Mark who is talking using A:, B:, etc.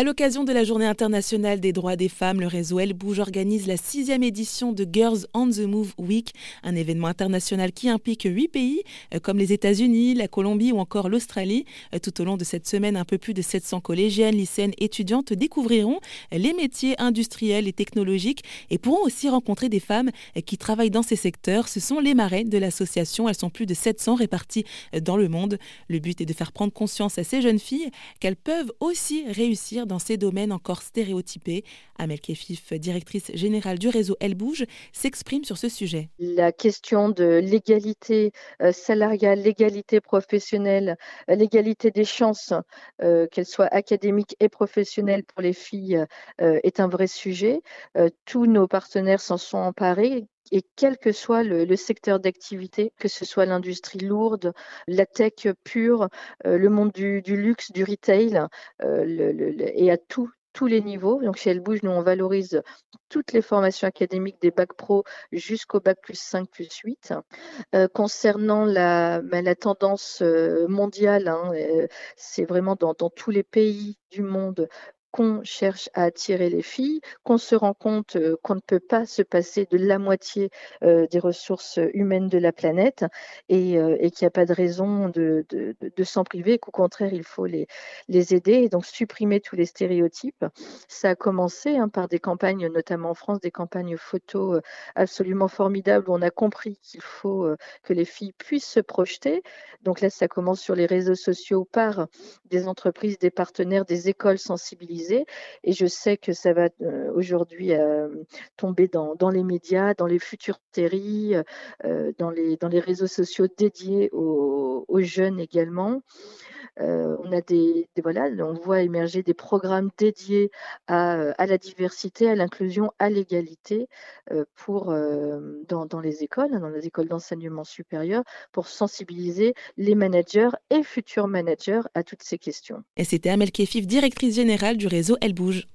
A: À l'occasion de la Journée internationale des droits des femmes, le réseau Elle Bouge organise la sixième édition de Girls on the Move Week, un événement international qui implique huit pays, euh, comme les États-Unis, la Colombie ou encore l'Australie. Euh, tout au long de cette semaine, un peu plus de 700 collégiennes, lycéennes, étudiantes découvriront les métiers industriels et technologiques et pourront aussi rencontrer des femmes euh, qui travaillent dans ces secteurs. Ce sont les marraines de l'association. Elles sont plus de 700 réparties dans le monde. Le but est de faire prendre conscience à ces jeunes filles qu'elles peuvent aussi réussir dans ces domaines encore stéréotypés. Amel Kefif, directrice générale du réseau Elle Bouge, s'exprime sur ce sujet.
B: La question de l'égalité euh, salariale, l'égalité professionnelle, euh, l'égalité des chances, euh, qu'elles soient académiques et professionnelles pour les filles, est un vrai sujet. tous nos partenaires s'en sont emparés, et quel que soit le, secteur d'activité, que ce soit l'industrie lourde, la tech pure, euh, le monde du, luxe, du retail, euh, et à tous les niveaux. Donc chez Elle Bouge, nous, on valorise toutes les formations académiques des bacs pro jusqu'au bac plus 5 plus 8. Euh, concernant la, la tendance mondiale, hein, c'est vraiment dans, tous les pays du monde qu'on cherche à attirer les filles, qu'on se rend compte euh, qu'on ne peut pas se passer de la moitié euh, des ressources humaines de la planète et, euh, qu'il n'y a pas de raison de, s'en priver, qu'au contraire, il faut les, les aider et donc supprimer tous les stéréotypes. Ça a commencé hein, par des campagnes, notamment en France, des campagnes photos absolument formidables où on a compris qu'il faut que les filles puissent se projeter. Donc là, ça commence sur les réseaux sociaux par des entreprises, des partenaires, des écoles sensibilisées et je sais que ça va euh, aujourd'hui euh, tomber dans, les médias, dans les futures séries, euh, dans les réseaux sociaux dédiés aux jeunes également. Euh, on a des, voilà, on voit émerger des programmes dédiés à, la diversité, à l'inclusion, à l'égalité euh, euh, dans, les écoles, dans les écoles d'enseignement supérieur, pour sensibiliser les managers et futurs managers à toutes ces questions.
A: Et c'était Amel Kefif, directrice générale du réseau Elle Bouge.